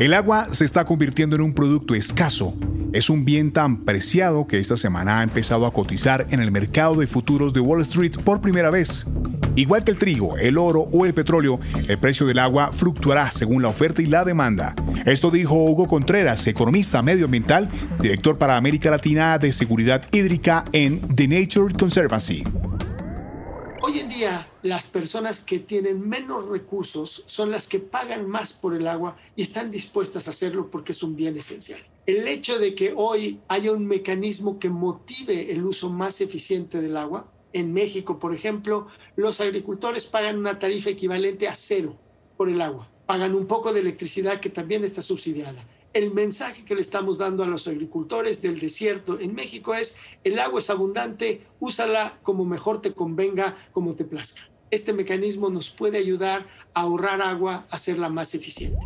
El agua se está convirtiendo en un producto escaso. Es un bien tan preciado que esta semana ha empezado a cotizar en el mercado de futuros de Wall Street por primera vez. Igual que el trigo, el oro o el petróleo, el precio del agua fluctuará según la oferta y la demanda. Esto dijo Hugo Contreras, economista medioambiental, director para América Latina de Seguridad Hídrica en The Nature Conservancy. Hoy en día, las personas que tienen menos recursos son las que pagan más por el agua y están dispuestas a hacerlo porque es un bien esencial. El hecho de que hoy haya un mecanismo que motive el uso más eficiente del agua en México, por ejemplo, los agricultores pagan una tarifa equivalente a cero por el agua. Pagan un poco de electricidad que también está subsidiada. El mensaje que le estamos dando a los agricultores del desierto en México es, el agua es abundante, úsala como mejor te convenga, como te plazca. Este mecanismo nos puede ayudar a ahorrar agua, a hacerla más eficiente.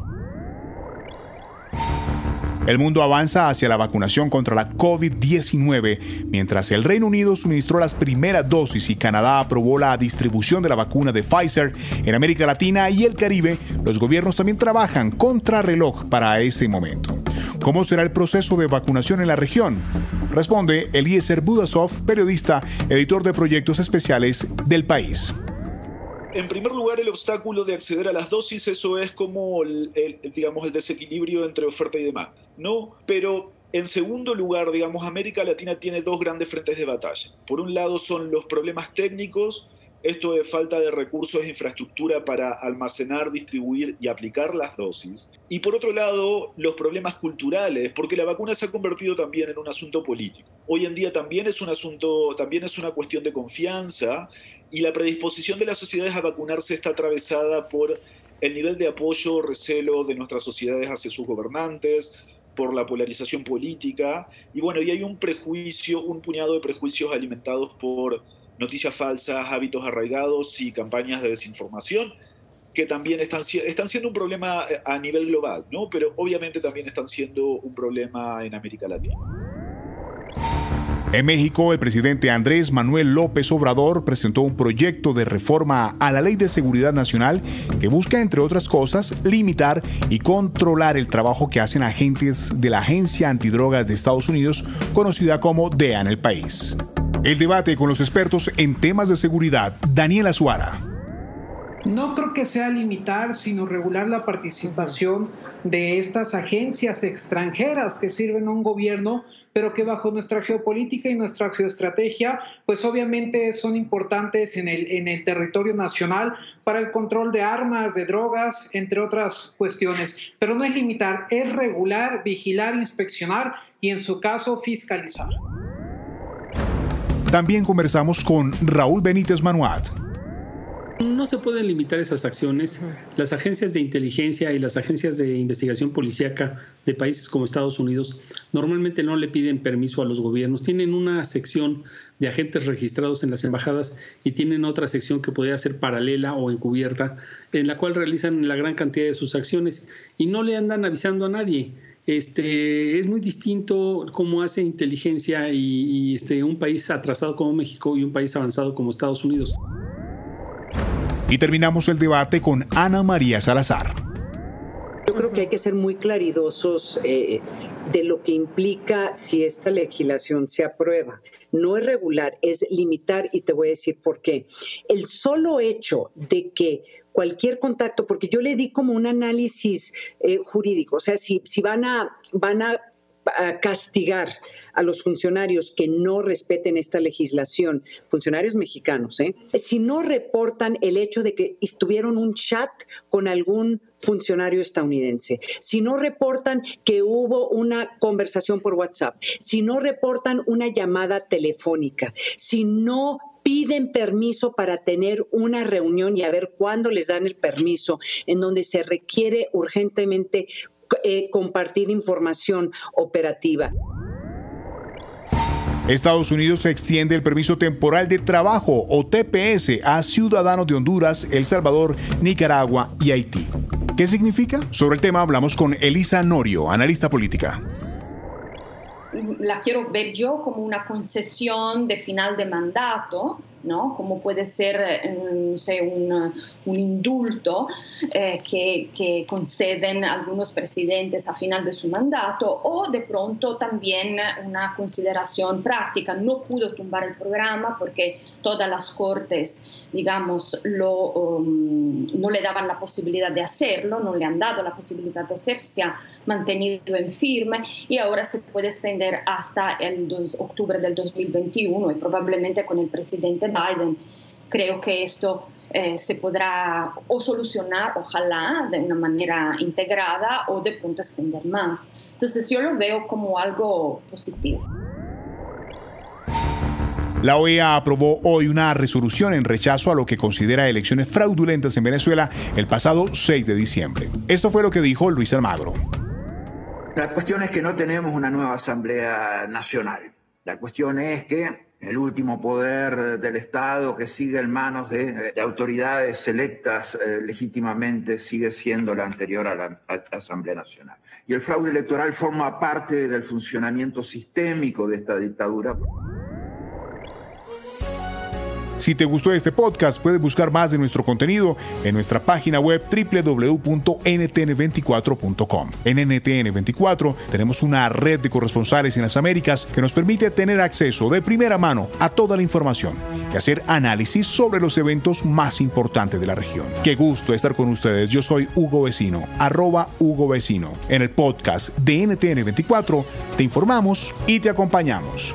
El mundo avanza hacia la vacunación contra la COVID-19, mientras el Reino Unido suministró las primeras dosis y Canadá aprobó la distribución de la vacuna de Pfizer en América Latina y el Caribe. Los gobiernos también trabajan contra reloj para ese momento. ¿Cómo será el proceso de vacunación en la región? Responde Eliezer Budasov, periodista, editor de proyectos especiales del país. En primer lugar, el obstáculo de acceder a las dosis, eso es como el, digamos, el desequilibrio entre oferta y demanda, ¿no? Pero en segundo lugar, digamos, América Latina tiene dos grandes frentes de batalla. Por un lado son los problemas técnicos, esto de falta de recursos e infraestructura para almacenar, distribuir y aplicar las dosis. Y por otro lado, los problemas culturales, porque la vacuna se ha convertido también en un asunto político. Hoy en día también es un asunto, también es una cuestión de confianza y la predisposición de las sociedades a vacunarse está atravesada por el nivel de apoyo, recelo de nuestras sociedades hacia sus gobernantes, por la polarización política, y bueno, y hay un prejuicio, un puñado de prejuicios alimentados por noticias falsas, hábitos arraigados y campañas de desinformación, que también están, están siendo un problema a nivel global, ¿no? pero obviamente también están siendo un problema en América Latina. En México, el presidente Andrés Manuel López Obrador presentó un proyecto de reforma a la Ley de Seguridad Nacional que busca, entre otras cosas, limitar y controlar el trabajo que hacen agentes de la Agencia Antidrogas de Estados Unidos, conocida como DEA en el país. El debate con los expertos en temas de seguridad, Daniel Azuara. No creo que sea limitar, sino regular la participación de estas agencias extranjeras que sirven a un gobierno, pero que bajo nuestra geopolítica y nuestra geoestrategia, pues obviamente son importantes en el, territorio nacional para el control de armas, de drogas, entre otras cuestiones. Pero no es limitar, es regular, vigilar, inspeccionar y en su caso fiscalizar. También conversamos con Raúl Benítez Manuat no se pueden limitar esas acciones. Las agencias de inteligencia y las agencias de investigación policíaca de países como Estados Unidos normalmente no le piden permiso a los gobiernos. Tienen una sección de agentes registrados en las embajadas y tienen otra sección que podría ser paralela o encubierta, en la cual realizan la gran cantidad de sus acciones y no le andan avisando a nadie. Este, es muy distinto cómo hace inteligencia y, y este, un país atrasado como México y un país avanzado como Estados Unidos. Y terminamos el debate con Ana María Salazar. Yo creo que hay que ser muy claridosos eh, de lo que implica si esta legislación se aprueba. No es regular, es limitar y te voy a decir por qué. El solo hecho de que cualquier contacto, porque yo le di como un análisis eh, jurídico, o sea, si, si van a, van a castigar a los funcionarios que no respeten esta legislación, funcionarios mexicanos, ¿eh? si no reportan el hecho de que estuvieron un chat con algún funcionario estadounidense, si no reportan que hubo una conversación por WhatsApp, si no reportan una llamada telefónica, si no piden permiso para tener una reunión y a ver cuándo les dan el permiso en donde se requiere urgentemente eh, compartir información operativa. Estados Unidos extiende el permiso temporal de trabajo o TPS a ciudadanos de Honduras, El Salvador, Nicaragua y Haití. ¿Qué significa? Sobre el tema hablamos con Elisa Norio, analista política la quiero ver yo como una concesión de final de mandato, ¿no? como puede ser eh, un, un, indulto eh, que, que, conceden algunos presidentes a final de su mandato, o de pronto también una consideración práctica. No pudo tumbar el programa porque todas las cortes, digamos, lo, um, no le daban la posibilidad de hacerlo, no le han dado la posibilidad de hacerlo, se ha mantenido en firme y ahora se puede extender hasta el 2, octubre del 2021 y probablemente con el presidente Biden. Creo que esto eh, se podrá o solucionar, ojalá, de una manera integrada o de pronto extender más. Entonces yo lo veo como algo positivo. La OEA aprobó hoy una resolución en rechazo a lo que considera elecciones fraudulentas en Venezuela el pasado 6 de diciembre. Esto fue lo que dijo Luis Almagro. La cuestión es que no tenemos una nueva Asamblea Nacional. La cuestión es que el último poder del Estado que sigue en manos de, autoridades electas eh, legítimamente sigue siendo la anterior a la Asamblea Nacional. Y el fraude electoral forma parte del funcionamiento sistémico de esta dictadura. Si te gustó este podcast, puedes buscar más de nuestro contenido en nuestra página web www.ntn24.com. En NTN24 tenemos una red de corresponsales en las Américas que nos permite tener acceso de primera mano a toda la información y hacer análisis sobre los eventos más importantes de la región. Qué gusto estar con ustedes. Yo soy Hugo Vecino, arroba Hugo Vecino. En el podcast de NTN24 te informamos y te acompañamos.